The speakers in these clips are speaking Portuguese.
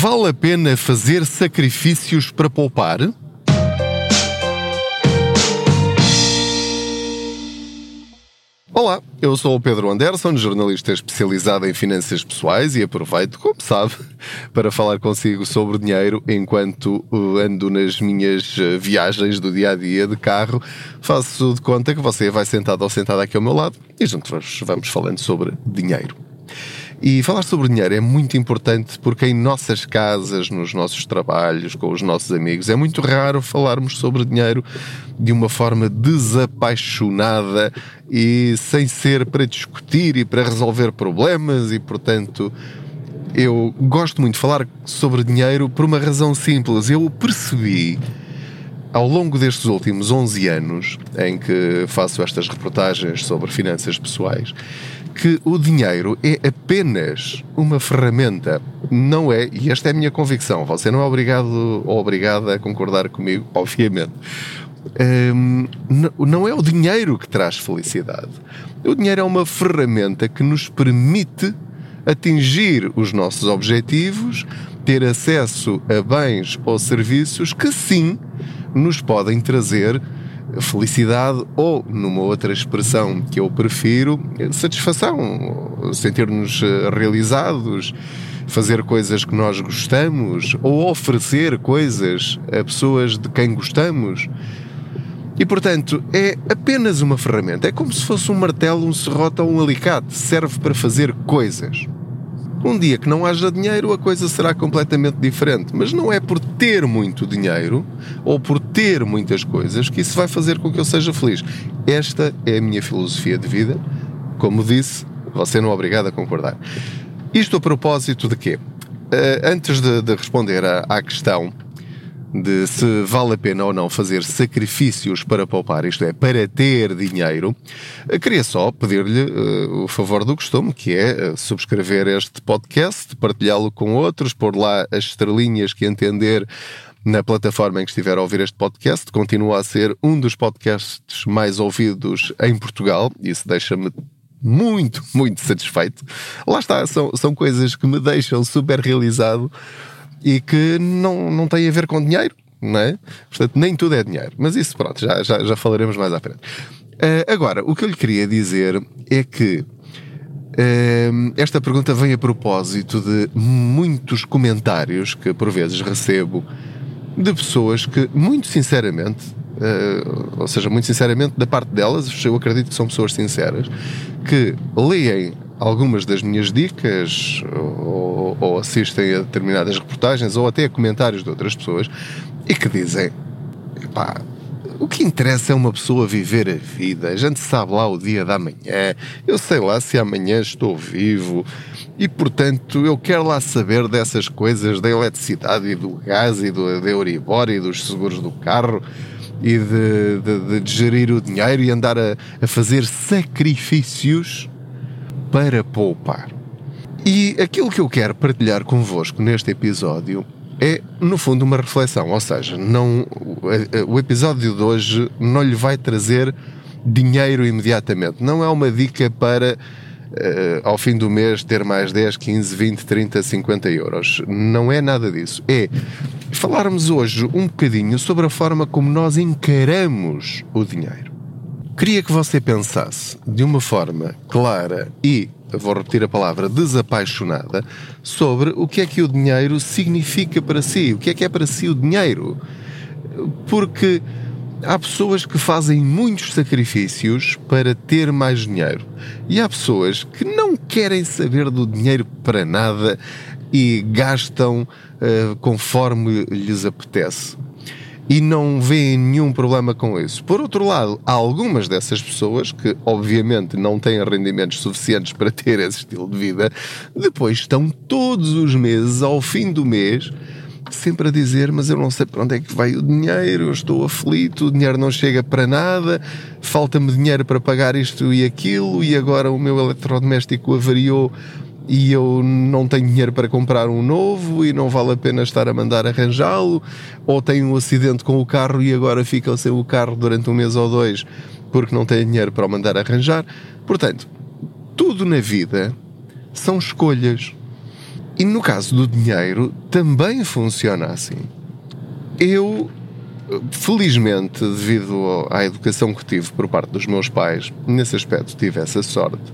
Vale a pena fazer sacrifícios para poupar? Olá, eu sou o Pedro Anderson, jornalista especializado em finanças pessoais e aproveito, como sabe, para falar consigo sobre dinheiro enquanto uh, ando nas minhas uh, viagens do dia a dia de carro. Faço de conta que você vai sentado ou sentada aqui ao meu lado e juntos vamos falando sobre dinheiro. E falar sobre dinheiro é muito importante porque em nossas casas, nos nossos trabalhos, com os nossos amigos, é muito raro falarmos sobre dinheiro de uma forma desapaixonada e sem ser para discutir e para resolver problemas e, portanto, eu gosto muito de falar sobre dinheiro por uma razão simples. Eu percebi ao longo destes últimos 11 anos em que faço estas reportagens sobre finanças pessoais, que o dinheiro é apenas uma ferramenta. Não é, e esta é a minha convicção, você não é obrigado ou obrigada a concordar comigo, obviamente. Um, não é o dinheiro que traz felicidade. O dinheiro é uma ferramenta que nos permite atingir os nossos objetivos, ter acesso a bens ou serviços que sim nos podem trazer felicidade ou, numa outra expressão que eu prefiro, satisfação, sentir-nos eh, realizados, fazer coisas que nós gostamos ou oferecer coisas a pessoas de quem gostamos. E portanto, é apenas uma ferramenta. É como se fosse um martelo, um serrote ou um alicate. Serve para fazer coisas. Um dia que não haja dinheiro, a coisa será completamente diferente. Mas não é por ter muito dinheiro ou por ter muitas coisas que isso vai fazer com que eu seja feliz. Esta é a minha filosofia de vida. Como disse, você não é obrigado a concordar. Isto a propósito de quê? Uh, antes de, de responder à, à questão de se vale a pena ou não fazer sacrifícios para poupar, isto é, para ter dinheiro, queria só pedir-lhe uh, o favor do costume, que é uh, subscrever este podcast, partilhá-lo com outros, pôr lá as estrelinhas que entender na plataforma em que estiver a ouvir este podcast. Continua a ser um dos podcasts mais ouvidos em Portugal, isso deixa-me muito, muito satisfeito. Lá está, são, são coisas que me deixam super realizado e que não, não tem a ver com dinheiro, não é? Portanto, nem tudo é dinheiro. Mas isso, pronto, já, já, já falaremos mais à frente. Uh, agora, o que eu lhe queria dizer é que uh, esta pergunta vem a propósito de muitos comentários que por vezes recebo de pessoas que, muito sinceramente, uh, ou seja, muito sinceramente, da parte delas, eu acredito que são pessoas sinceras, que leem algumas das minhas dicas ou, ou, assistem a determinadas reportagens ou até a comentários de outras pessoas e que dizem pá, o que interessa é uma pessoa viver a vida. A gente sabe lá o dia da manhã. Eu sei lá se amanhã estou vivo. E, portanto, eu quero lá saber dessas coisas da eletricidade e do gás e do, Euribor e dos seguros do carro e de, de, de gerir o dinheiro e andar a, a fazer sacrifícios para poupar. E aquilo que eu quero partilhar convosco neste episódio é, no fundo, uma reflexão. Ou seja, não, o episódio de hoje não lhe vai trazer dinheiro imediatamente. Não é uma dica para, uh, ao fim do mês, ter mais 10, 15, 20, 30, 50 euros. Não é nada disso. É falarmos hoje um bocadinho sobre a forma como nós encaramos o dinheiro. Queria que você pensasse de uma forma clara e, vou repetir a palavra, desapaixonada, sobre o que é que o dinheiro significa para si, o que é que é para si o dinheiro. Porque há pessoas que fazem muitos sacrifícios para ter mais dinheiro. E há pessoas que não querem saber do dinheiro para nada e gastam uh, conforme lhes apetece e não veem nenhum problema com isso. Por outro lado, há algumas dessas pessoas que, obviamente, não têm rendimentos suficientes para ter esse estilo de vida, depois estão todos os meses, ao fim do mês, sempre a dizer: Mas eu não sei para onde é que vai o dinheiro, eu estou aflito, o dinheiro não chega para nada, falta-me dinheiro para pagar isto e aquilo, e agora o meu eletrodoméstico avariou e eu não tenho dinheiro para comprar um novo e não vale a pena estar a mandar arranjá-lo, ou tenho um acidente com o carro e agora fica sem o carro durante um mês ou dois porque não tenho dinheiro para o mandar arranjar. Portanto, tudo na vida são escolhas. E no caso do dinheiro, também funciona assim. Eu, felizmente, devido à educação que tive por parte dos meus pais, nesse aspecto tive essa sorte,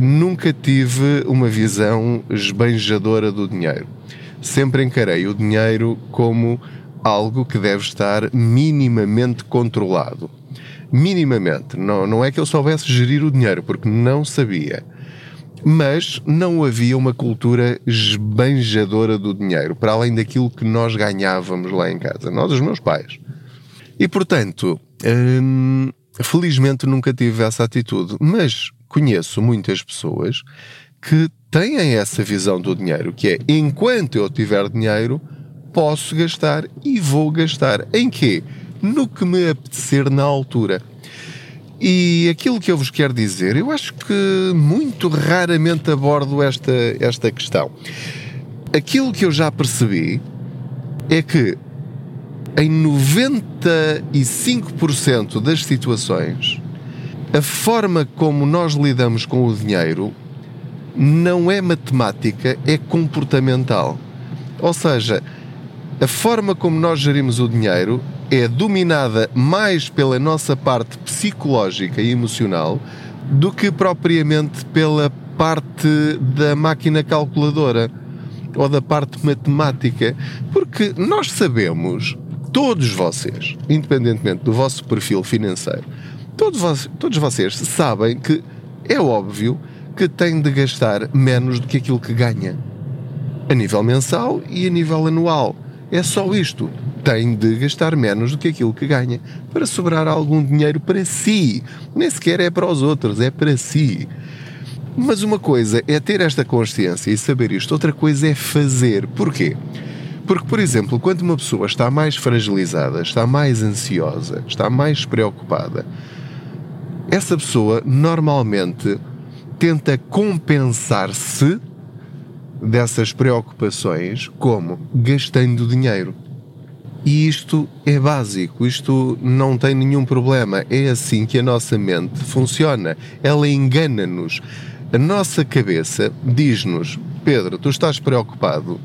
nunca tive uma visão esbanjadora do dinheiro. Sempre encarei o dinheiro como algo que deve estar minimamente controlado. Minimamente. Não, não é que eu soubesse gerir o dinheiro, porque não sabia. Mas não havia uma cultura esbanjadora do dinheiro, para além daquilo que nós ganhávamos lá em casa, nós, os meus pais. E portanto, hum, felizmente nunca tive essa atitude, mas conheço muitas pessoas que têm essa visão do dinheiro, que é enquanto eu tiver dinheiro, posso gastar e vou gastar. Em quê? No que me apetecer na altura. E aquilo que eu vos quero dizer, eu acho que muito raramente abordo esta, esta questão. Aquilo que eu já percebi é que em 95% das situações, a forma como nós lidamos com o dinheiro não é matemática, é comportamental. Ou seja, a forma como nós gerimos o dinheiro é dominada mais pela nossa parte psicológica e emocional do que propriamente pela parte da máquina calculadora ou da parte matemática. Porque nós sabemos, todos vocês, independentemente do vosso perfil financeiro, todos, todos vocês sabem que é óbvio que tem de gastar menos do que aquilo que ganha. A nível mensal e a nível anual. É só isto. Tem de gastar menos do que aquilo que ganha para sobrar algum dinheiro para si. Nem sequer é para os outros, é para si. Mas uma coisa é ter esta consciência e saber isto, outra coisa é fazer. Porquê? Porque, por exemplo, quando uma pessoa está mais fragilizada, está mais ansiosa, está mais preocupada, essa pessoa normalmente tenta compensar-se dessas preocupações como gastando dinheiro. E isto é básico, isto não tem nenhum problema. É assim que a nossa mente funciona. Ela engana-nos. A nossa cabeça diz-nos: Pedro, tu estás preocupado,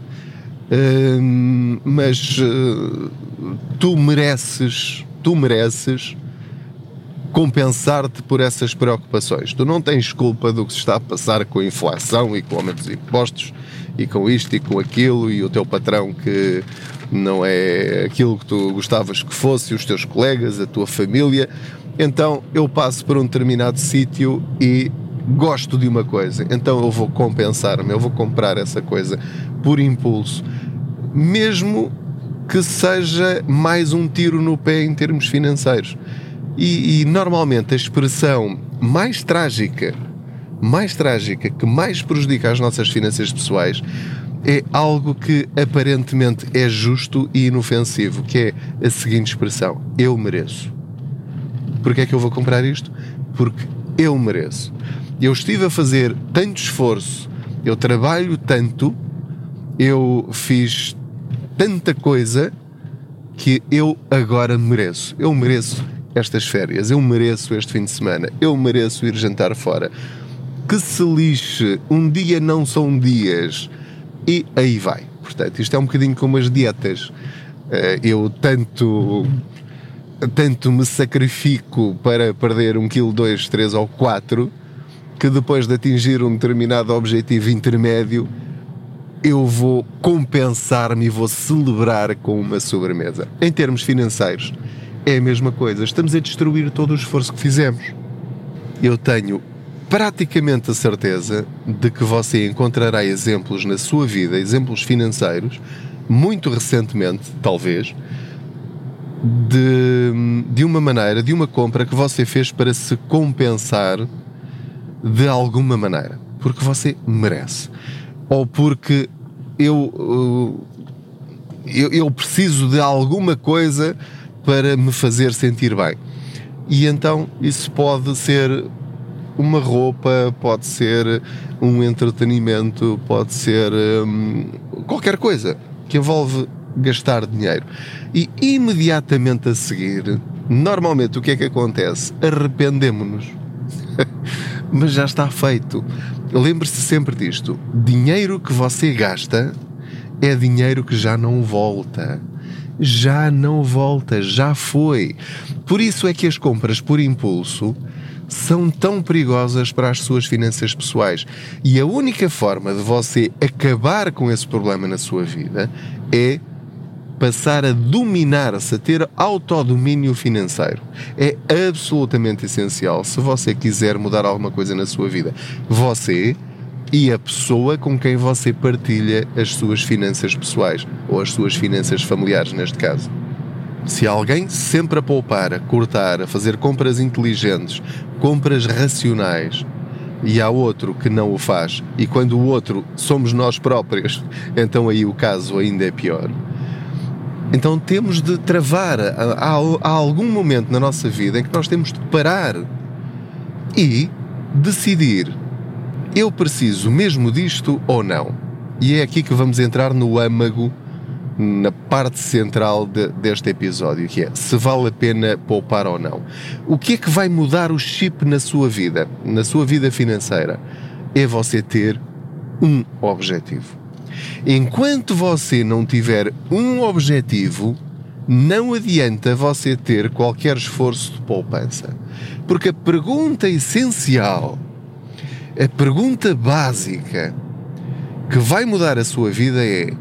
hum, mas uh, tu mereces, tu mereces compensar-te por essas preocupações. Tu não tens culpa do que se está a passar com a inflação e com o aumento dos impostos e com isto e com aquilo e o teu patrão que não é aquilo que tu gostavas que fosse, os teus colegas, a tua família. Então eu passo por um determinado sítio e gosto de uma coisa, então eu vou compensar-me, eu vou comprar essa coisa por impulso, mesmo que seja mais um tiro no pé em termos financeiros. E, e, normalmente a expressão mais trágica, mais trágica, que mais prejudica as nossas finanças pessoais, é algo que aparentemente é justo e inofensivo, que é a seguinte expressão: eu mereço. Porquê é que eu vou comprar isto? Porque eu mereço. Eu estive a fazer tanto esforço, eu trabalho tanto, eu fiz tanta coisa que eu agora mereço. Eu mereço estas férias, eu mereço este fim de semana, eu mereço ir jantar fora. Que se lixe, um dia não são dias. E aí vai. Portanto, isto é um bocadinho como as dietas. Eh, eu tanto, tanto me sacrifico para perder um quilo, dois, três ou quatro, que depois de atingir um determinado objetivo intermédio, eu vou compensar-me e vou celebrar com uma sobremesa. Em termos financeiros, é a mesma coisa. Estamos a destruir todo o esforço que fizemos. Eu tenho praticamente a certeza de que você encontrará exemplos na sua vida, exemplos financeiros, muito recentemente, talvez, de, de uma maneira, de uma compra que você fez para se compensar de alguma maneira. Porque você merece. Ou porque eu, eu, eu preciso de alguma coisa para me fazer sentir bem. E então isso pode ser uma roupa, pode ser um entretenimento, pode ser hum, qualquer coisa que envolve gastar dinheiro. E imediatamente a seguir, normalmente o que é que acontece? Arrependemos-nos. Mas já está feito. lembre-se sempre disto: dinheiro que você gasta é dinheiro que já não volta. Já não volta, já foi. Por isso é que as compras por impulso são tão perigosas para as suas finanças pessoais. E a única forma de você acabar com esse problema na sua vida é passar a dominar-se, a ter autodomínio financeiro. É absolutamente essencial se você quiser mudar alguma coisa na sua vida. Você e a pessoa com quem você partilha as suas finanças pessoais ou as suas finanças familiares, neste caso. Se alguém sempre a poupar, a cortar, a fazer compras inteligentes, compras racionais, e há outro que não o faz, e quando o outro somos nós próprios, então aí o caso ainda é pior. Então temos de travar. Há, há algum momento na nossa vida em que nós temos de parar e decidir: eu preciso mesmo disto ou não? E é aqui que vamos entrar no âmago, na parte central de, deste episódio, que é se vale a pena poupar ou não. O que é que vai mudar o chip na sua vida, na sua vida financeira? É você ter um objetivo. Enquanto você não tiver um objetivo, não adianta você ter qualquer esforço de poupança. Porque a pergunta essencial, a pergunta básica que vai mudar a sua vida é: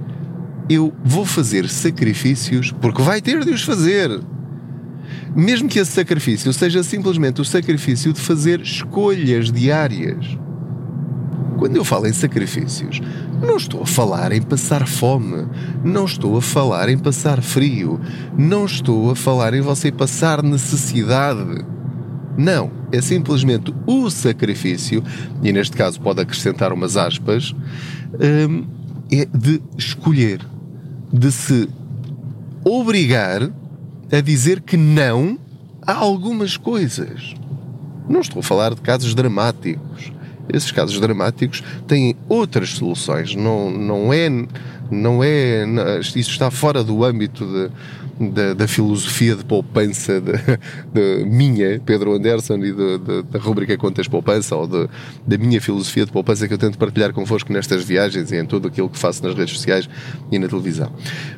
eu vou fazer sacrifícios porque vai ter de os fazer. Mesmo que esse sacrifício seja simplesmente o sacrifício de fazer escolhas diárias. Quando eu falo em sacrifícios, não estou a falar em passar fome, não estou a falar em passar frio, não estou a falar em você passar necessidade. Não, é simplesmente o sacrifício, e neste caso pode acrescentar umas aspas, hum, é de escolher, de se obrigar a dizer que não a algumas coisas. Não estou a falar de casos dramáticos esses casos dramáticos têm outras soluções. Não, não é. Não é isso está fora do âmbito de, da, da, filosofia de poupança de, de, minha, Pedro Anderson, e de, da rubrica Contas Poupança, ou da minha filosofia de poupança que eu tento partilhar convosco nestas viagens e em tudo aquilo que faço nas redes sociais e na televisão.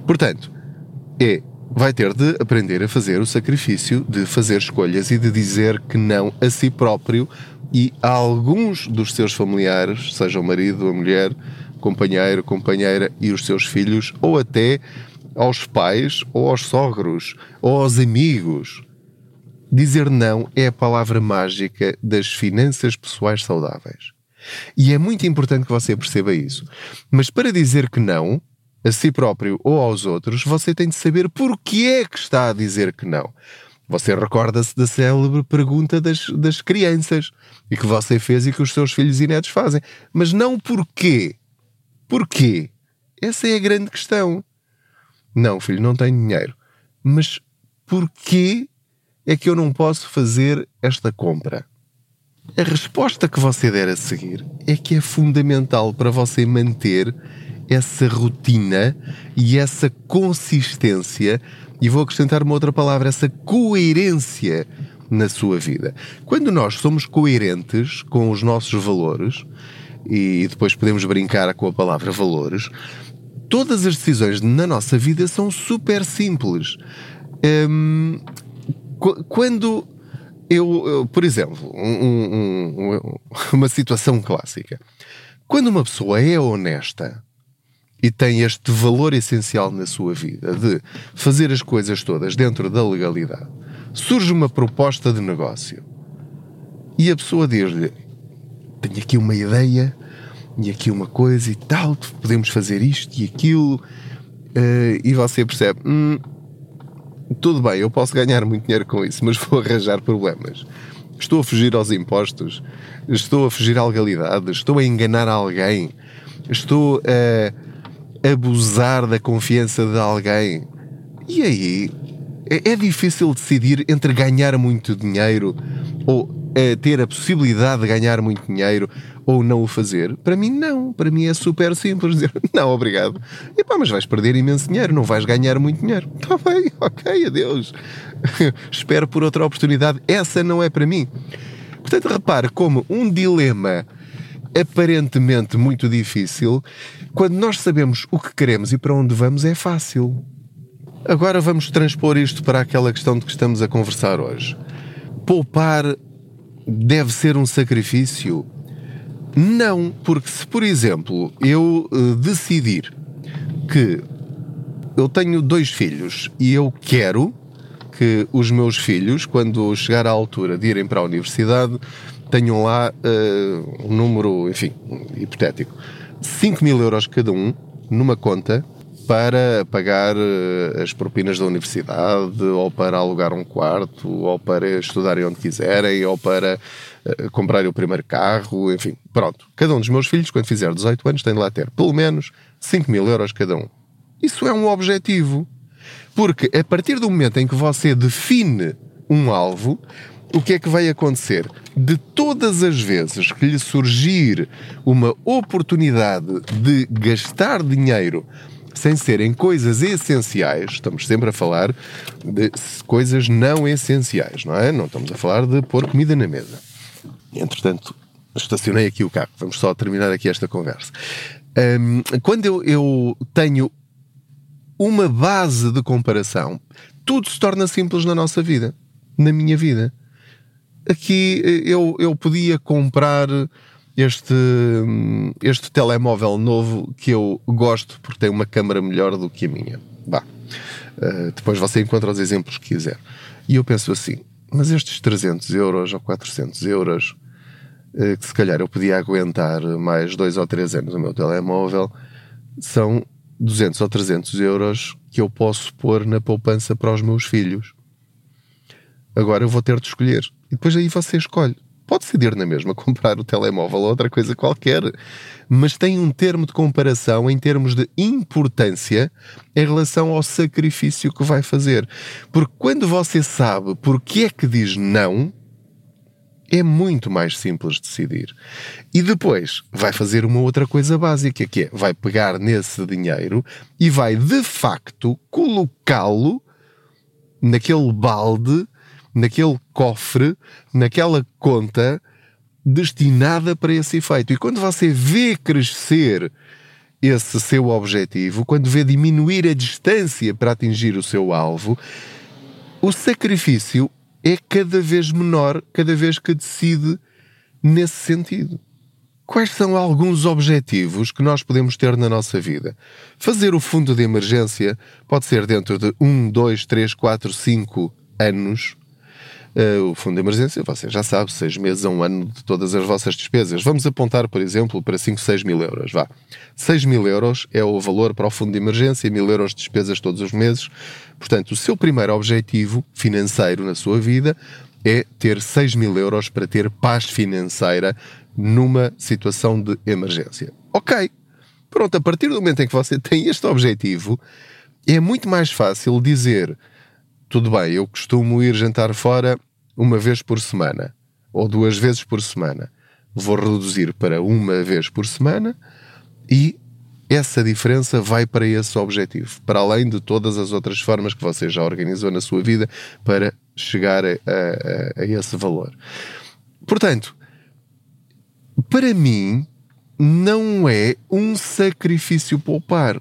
Portanto, é vai ter de aprender a fazer o sacrifício de fazer escolhas e de dizer que não a si próprio e a alguns dos seus familiares, seja o marido, a mulher, companheiro, companheira e os seus filhos, ou até aos pais, ou aos sogros, ou aos amigos. Dizer não é a palavra mágica das finanças pessoais saudáveis. E é muito importante que você perceba isso. Mas para dizer que não, a si próprio ou aos outros, você tem de saber porquê é que está a dizer que não. Você recorda-se da célebre pergunta das, das crianças e que você fez e que os seus filhos e netos fazem. Mas não porquê. Porquê? Essa é a grande questão. Não, filho, não tenho dinheiro. Mas porquê é que eu não posso fazer esta compra? A resposta que você der a seguir é que é fundamental para você manter essa rotina e essa consistência e vou acrescentar uma outra palavra, essa coerência na sua vida. Quando nós somos coerentes com os nossos valores, e depois podemos brincar com a palavra valores, todas as decisões na nossa vida são super simples. Hum, quando eu, por exemplo, um, um, uma situação clássica. Quando uma pessoa é honesta, e tem este valor essencial na sua vida de fazer as coisas todas dentro da legalidade, surge uma proposta de negócio e a pessoa diz-lhe: Tenho aqui uma ideia e aqui uma coisa e tal, podemos fazer isto e aquilo, uh, e você percebe: hum, Tudo bem, eu posso ganhar muito dinheiro com isso, mas vou arranjar problemas. Estou a fugir aos impostos, estou a fugir à legalidade, estou a enganar alguém, estou a abusar da confiança de alguém. E aí é, é difícil decidir entre ganhar muito dinheiro ou é, ter a possibilidade de ganhar muito dinheiro ou não o fazer? Para mim, não. Para mim é super simples dizer não, obrigado. E pá, mas vais perder imenso dinheiro, não vais ganhar muito dinheiro. Está bem, ok, adeus. Espero por outra oportunidade. Essa não é para mim. Portanto, repare como um dilema aparentemente muito difícil, quando nós sabemos o que queremos e para onde vamos, é fácil. Agora vamos transpor isto para aquela questão de que estamos a conversar hoje. Poupar deve ser um sacrifício? Não, porque se, por exemplo, eu uh, decidir que eu tenho dois filhos e eu quero que os meus filhos, quando chegar à altura de irem para a universidade, tenham lá uh, um número, enfim, hipotético, 5 mil euros cada um numa conta para pagar uh, as propinas da universidade, ou para alugar um quarto, ou para estudarem onde quiserem, ou para uh, comprarem o primeiro carro, enfim, pronto. Cada um dos meus filhos, quando fizer 18 anos, tem de lá ter pelo menos 5 mil euros cada um. Isso é um objetivo. Porque a partir do momento em que você define um alvo, o que é que vai acontecer? De todas as vezes que lhe surgir uma oportunidade de gastar dinheiro sem serem coisas essenciais, estamos sempre a falar de coisas não essenciais, não é? Não estamos a falar de pôr comida na mesa. Entretanto, estacionei aqui o carro, vamos só terminar aqui esta conversa. Um, quando eu, eu tenho uma base de comparação, tudo se torna simples na nossa vida, na minha vida. Aqui eh, eu, eu podia comprar este, este telemóvel novo que eu gosto porque tem uma câmera melhor do que a minha. Bah. Uh, depois você encontra os exemplos que quiser. E eu penso assim, mas estes 300 euros ou 400 euros uh, que se calhar eu podia aguentar mais dois ou três anos no meu telemóvel são 200 ou 300 euros que eu posso pôr na poupança para os meus filhos. Agora eu vou ter de escolher. E depois aí você escolhe. Pode decidir na mesma comprar o telemóvel ou outra coisa qualquer, mas tem um termo de comparação em termos de importância em relação ao sacrifício que vai fazer. Porque quando você sabe porque é que diz não, é muito mais simples decidir. E depois vai fazer uma outra coisa básica, que é vai pegar nesse dinheiro e vai de facto colocá-lo naquele balde, naquele cofre, naquela conta destinada para esse efeito. E quando você vê crescer esse seu objetivo, quando vê diminuir a distância para atingir o seu alvo, o sacrifício é cada vez menor cada vez que decide nesse sentido. Quais são alguns objetivos que nós podemos ter na nossa vida? Fazer o fundo de emergência pode ser dentro de 1, 2, 3, 4, 5 anos Uh, o fundo de emergência, você já sabe, seis meses a um ano de todas as vossas despesas. Vamos apontar, por exemplo, para 5, 6 mil euros. Vá. 6 mil euros é o valor para o fundo de emergência, mil euros de despesas todos os meses. Portanto, o seu primeiro objetivo financeiro na sua vida é ter 6 mil euros para ter paz financeira numa situação de emergência. Ok. Pronto, a partir do momento em que você tem este objetivo, é muito mais fácil dizer tudo bem, eu costumo ir jantar fora uma vez por semana ou duas vezes por semana. Vou reduzir para uma vez por semana e essa diferença vai para esse objetivo, para além de todas as outras formas que você já organizou na sua vida para chegar a, a, a esse valor. Portanto, para mim, não é um sacrifício poupar.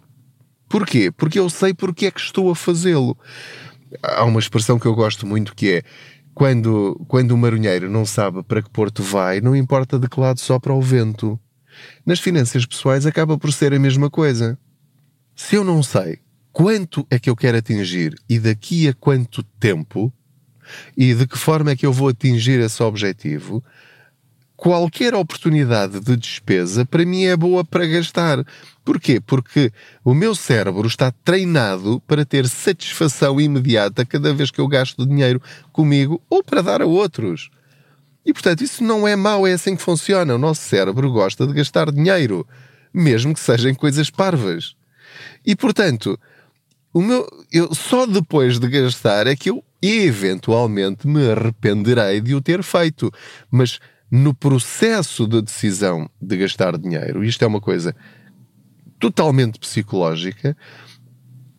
Porquê? Porque eu sei porque é que estou a fazê-lo há uma expressão que eu gosto muito que é quando, quando o marinheiro não sabe para que porto vai, não importa de que lado sopra o vento. Nas finanças pessoais acaba por ser a mesma coisa. Se eu não sei quanto é que eu quero atingir e daqui a quanto tempo e de que forma é que eu vou atingir esse objetivo, qualquer oportunidade de despesa para mim é boa para gastar. Porquê? Porque o meu cérebro está treinado para ter satisfação imediata cada vez que eu gasto dinheiro comigo ou para dar a outros. E portanto, isso não é mau, é assim que funciona. O nosso cérebro gosta de gastar dinheiro, mesmo que sejam coisas parvas. E portanto, o meu, eu, só depois de gastar é que eu eventualmente me arrependerei de o ter feito. Mas no processo de decisão de gastar dinheiro, isto é uma coisa totalmente psicológica,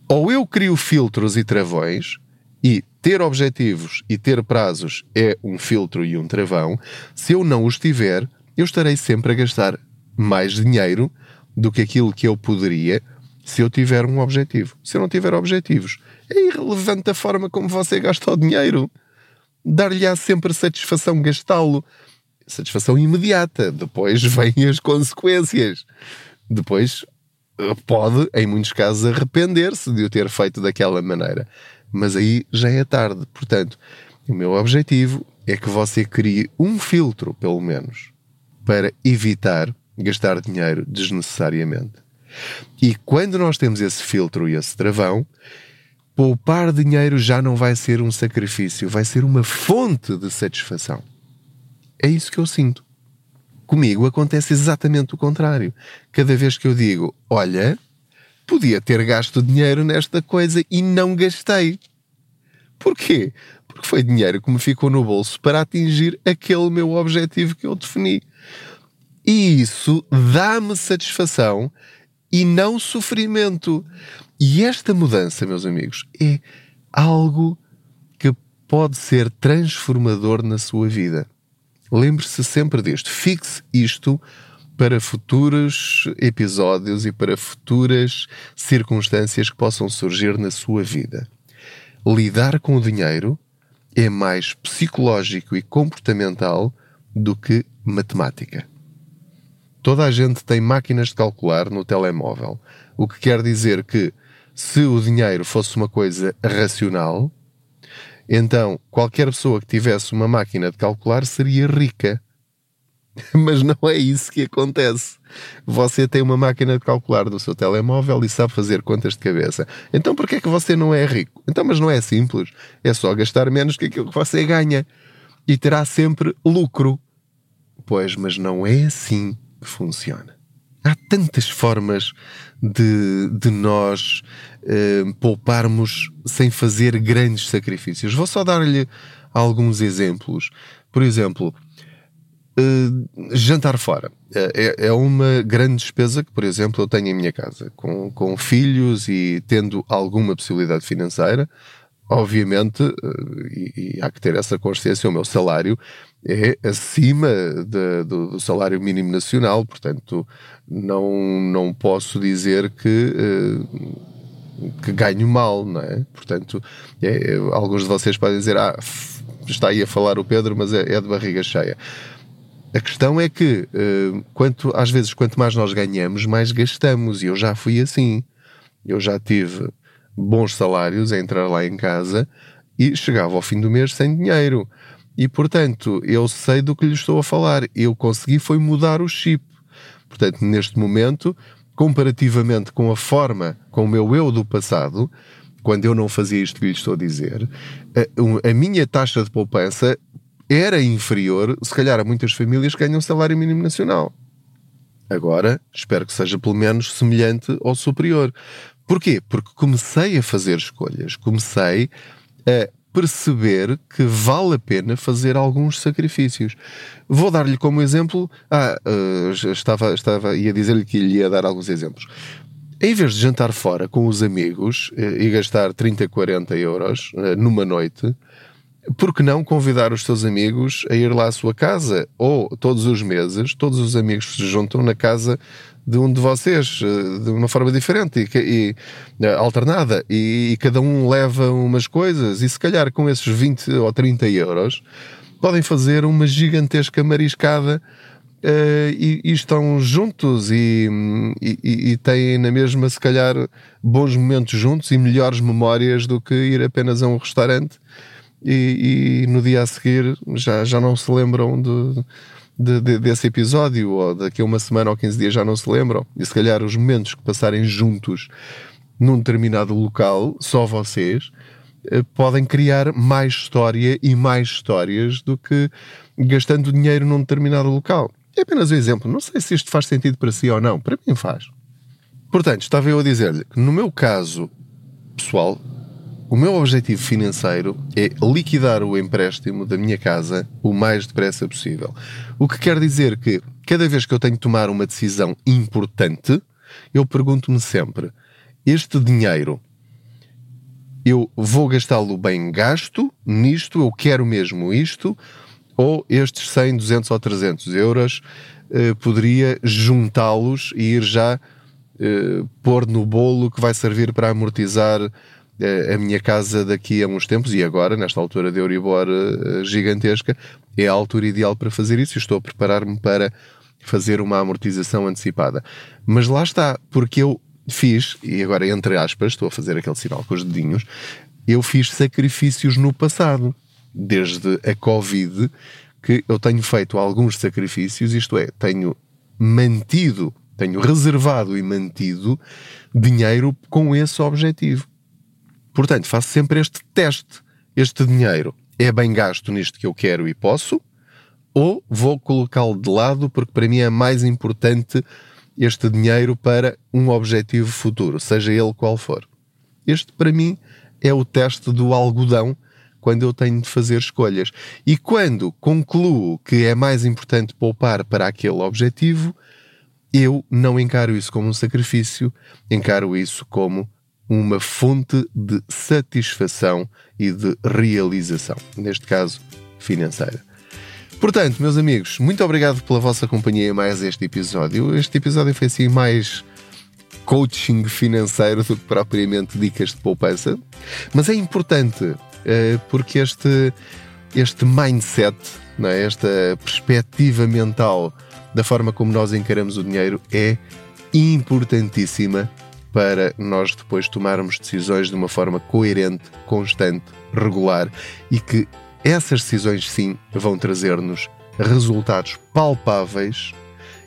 ou eu crio filtros e travões, e ter objetivos e ter prazos é um filtro e um travão, se eu não os tiver, eu estarei sempre a gastar mais dinheiro do que aquilo que eu poderia se eu tiver um objetivo. Se eu não tiver objetivos, é irrelevante a forma como você gasta o dinheiro. Dar-lhe-á sempre satisfação gastá-lo. Satisfação imediata. Depois vêm as consequências. Depois eh, pode, em muitos casos, arrepender-se de o ter feito daquela maneira. Mas aí já é tarde. Portanto, o meu objetivo é que você crie um filtro, pelo menos, para evitar gastar dinheiro desnecessariamente. E quando nós temos esse filtro e esse travão, poupar dinheiro já não vai ser um sacrifício, vai ser uma fonte de satisfação. É isso que eu sinto. Comigo acontece exatamente o contrário. Cada vez que eu digo, olha, podia ter gasto dinheiro nesta coisa e não gastei. Porquê? Porque foi dinheiro que me ficou no bolso para atingir aquele meu objetivo que eu defini. E isso dá-me satisfação e não sofrimento. E esta mudança, meus amigos, é algo que pode ser transformador na sua vida. Lembre-se sempre disto. Fixe isto para futuros episódios e para futuras circunstâncias que possam surgir na sua vida. Lidar com o dinheiro é mais psicológico e comportamental do que matemática. Toda a gente tem máquinas de calcular no telemóvel, o que quer dizer que se o dinheiro fosse uma coisa racional, então qualquer pessoa que tivesse uma máquina de calcular seria rica. Mas não é isso que acontece. Você tem uma máquina de calcular do seu telemóvel e sabe fazer contas de cabeça. Então por que é que você não é rico? Então, mas não é simples. É só gastar menos que aquilo que você ganha. E terá sempre lucro. Pois, mas não é assim que funciona. Há tantas formas de, de nós eh, pouparmos sem fazer grandes sacrifícios. Vou só dar-lhe alguns exemplos. Por exemplo, Uh, jantar fora é, é uma grande despesa que, por exemplo, eu tenho em minha casa, com, com filhos e tendo alguma possibilidade financeira. Obviamente, uh, e, e, há que ter essa consciência, o meu salário é acima de, do, do, salário mínimo nacional, portanto, não, não posso dizer que. Uh, que ganho mal, não é? Portanto, é, alguns de vocês podem dizer, ah, está aí a falar o Pedro, mas é, é de barriga cheia. A questão é que, uh, quanto, às vezes, quanto mais nós ganhamos, mais gastamos. E eu já fui assim. Eu já tive bons salários a entrar lá em casa e chegava ao fim do mês sem dinheiro. E, portanto, eu sei do que lhe estou a falar. Eu consegui foi mudar o chip. Portanto, neste momento, comparativamente com a forma, com o meu eu do passado, quando eu não fazia isto que lhe estou a dizer, a, a minha taxa de poupança era inferior, se calhar, a muitas famílias que ganham salário mínimo nacional. Agora, espero que seja pelo menos semelhante ou superior. Porquê? Porque comecei a fazer escolhas, comecei a perceber que vale a pena fazer alguns sacrifícios. Vou dar-lhe como exemplo, ah, uh, estava, estava, ia dizer-lhe que lhe ia dar alguns exemplos. Em vez de jantar fora com os amigos uh, e gastar 30, 40 euros uh, numa noite, por que não convidar os seus amigos a ir lá à sua casa? Ou todos os meses, todos os amigos se juntam na casa de um de vocês, eh, de uma forma diferente e, e eh, alternada, e, e, cada um leva umas coisas, e se calhar com esses 20 ou 30 euros podem fazer uma gigantesca mariscada uh, e, e, estão juntos e, e, têm na mesma, se calhar, bons momentos juntos e melhores memórias do que ir apenas a um restaurante e, e, no dia a seguir já, já não se lembram de, de, de, desse episódio, ou daqui a uma semana ou 15 dias já não se lembram. E se calhar os momentos que passarem juntos num determinado local, só vocês, eh, podem criar mais história e mais histórias do que gastando dinheiro num determinado local. É apenas um exemplo. Não sei se isto faz sentido para si ou não. Para mim faz. Portanto, estava eu a dizer-lhe que no meu caso pessoal, o meu objetivo financeiro é liquidar o empréstimo da minha casa o mais depressa possível. O que quer dizer que cada vez que eu tenho que tomar uma decisão importante, eu pergunto-me sempre: este dinheiro eu vou gastá-lo bem gasto nisto, eu quero mesmo isto, ou estes 100, 200 ou 300 euros eh, poderia juntá-los e ir já eh, pôr no bolo que vai servir para amortizar a minha casa daqui a uns tempos e agora, nesta altura de Euribor eh, gigantesca, é a altura ideal para fazer isso estou a preparar-me para fazer uma amortização antecipada. Mas lá está, porque eu fiz, e agora entre aspas, estou a fazer aquele sinal com os dedinhos, eu fiz sacrifícios no passado, desde a Covid, que eu tenho feito alguns sacrifícios, isto é, tenho mantido, tenho reservado e mantido dinheiro com esse objetivo. Portanto, faço sempre este teste. Este dinheiro é bem gasto nisto que eu quero e posso, ou vou colocá-lo de lado porque para mim é mais importante este dinheiro para um objetivo futuro, seja ele qual for. Este, para mim, é o teste do algodão quando eu tenho de fazer escolhas. E quando concluo que é mais importante poupar para aquele objetivo, eu não encaro isso como um sacrifício, encaro isso como uma fonte de satisfação e de realização, neste caso financeira. Portanto, meus amigos, muito obrigado pela vossa companhia em mais este episódio. Este episódio foi assim mais coaching financeiro do que propriamente dicas de poupança, mas é importante eh, porque este, este mindset, não é? esta perspectiva mental da forma como nós encaramos o dinheiro é importantíssima para nós depois tomarmos decisões de uma forma coerente, constante, regular e que essas decisões sim vão trazer-nos resultados palpáveis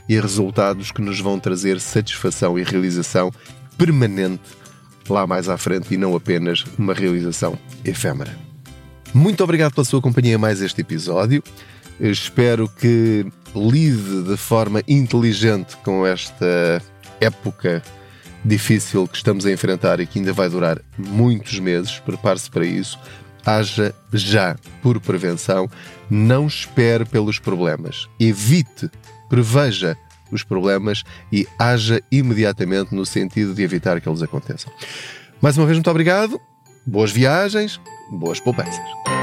e resultados que nos vão trazer satisfação e realização permanente lá mais à frente e não apenas uma realização efêmera. Muito obrigado pela sua companhia mais este episódio. Espero que lide de forma inteligente com esta época difícil que estamos a enfrentar e que ainda vai durar muitos meses. Prepare-se para isso. Haja já por prevenção. Não espere pelos problemas. Evite, preveja os problemas e haja imediatamente no sentido de evitar que eles aconteçam. Mais uma vez, muito obrigado. Boas viagens, boas poupanças.